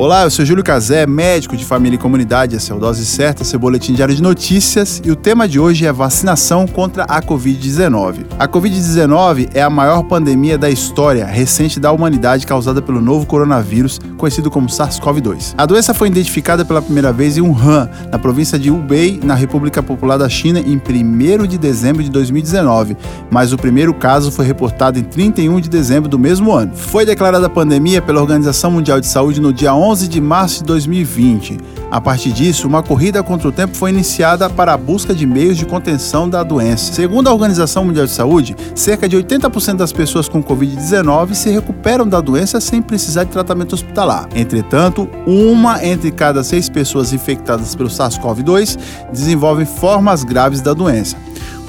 Olá, eu sou Júlio Cazé, médico de família e comunidade. Essa é o Dose Certa, seu boletim diário de notícias. E o tema de hoje é vacinação contra a Covid-19. A Covid-19 é a maior pandemia da história recente da humanidade causada pelo novo coronavírus, conhecido como SARS-CoV-2. A doença foi identificada pela primeira vez em Wuhan, na província de Hubei, na República Popular da China, em 1 de dezembro de 2019. Mas o primeiro caso foi reportado em 31 de dezembro do mesmo ano. Foi declarada pandemia pela Organização Mundial de Saúde no dia 11 11 de março de 2020. A partir disso, uma corrida contra o tempo foi iniciada para a busca de meios de contenção da doença. Segundo a Organização Mundial de Saúde, cerca de 80% das pessoas com Covid-19 se recuperam da doença sem precisar de tratamento hospitalar. Entretanto, uma entre cada seis pessoas infectadas pelo SARS-CoV-2 desenvolve formas graves da doença.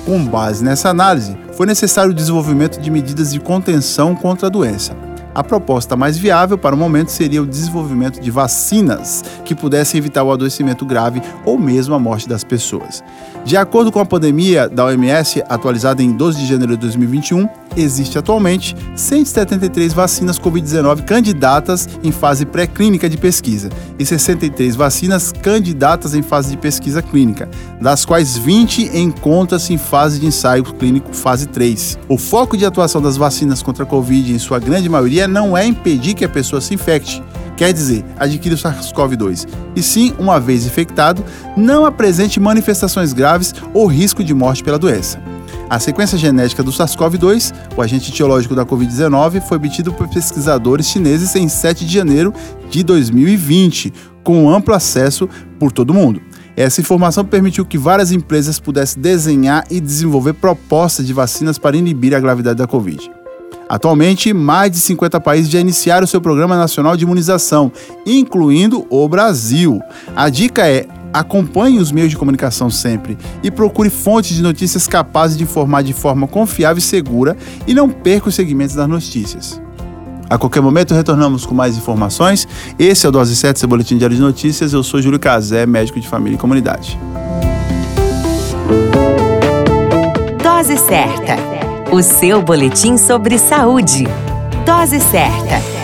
Com base nessa análise, foi necessário o desenvolvimento de medidas de contenção contra a doença. A proposta mais viável para o momento seria o desenvolvimento de vacinas que pudessem evitar o adoecimento grave ou mesmo a morte das pessoas. De acordo com a pandemia da OMS, atualizada em 12 de janeiro de 2021, existe atualmente 173 vacinas Covid-19 candidatas em fase pré-clínica de pesquisa e 63 vacinas candidatas em fase de pesquisa clínica, das quais 20 encontram-se em fase de ensaio clínico fase 3. O foco de atuação das vacinas contra a Covid, em sua grande maioria, não é impedir que a pessoa se infecte, quer dizer, adquire o SARS-CoV-2, e sim, uma vez infectado, não apresente manifestações graves ou risco de morte pela doença. A sequência genética do SARS-CoV-2, o agente etiológico da Covid-19, foi obtido por pesquisadores chineses em 7 de janeiro de 2020, com amplo acesso por todo mundo. Essa informação permitiu que várias empresas pudessem desenhar e desenvolver propostas de vacinas para inibir a gravidade da Covid. Atualmente, mais de 50 países já iniciaram seu Programa Nacional de Imunização, incluindo o Brasil. A dica é acompanhe os meios de comunicação sempre e procure fontes de notícias capazes de informar de forma confiável e segura e não perca os segmentos das notícias. A qualquer momento retornamos com mais informações. Esse é o Dose 7, seu boletim diário de notícias. Eu sou Júlio Cazé, médico de família e comunidade. Dose certa o seu boletim sobre saúde. Dose certa.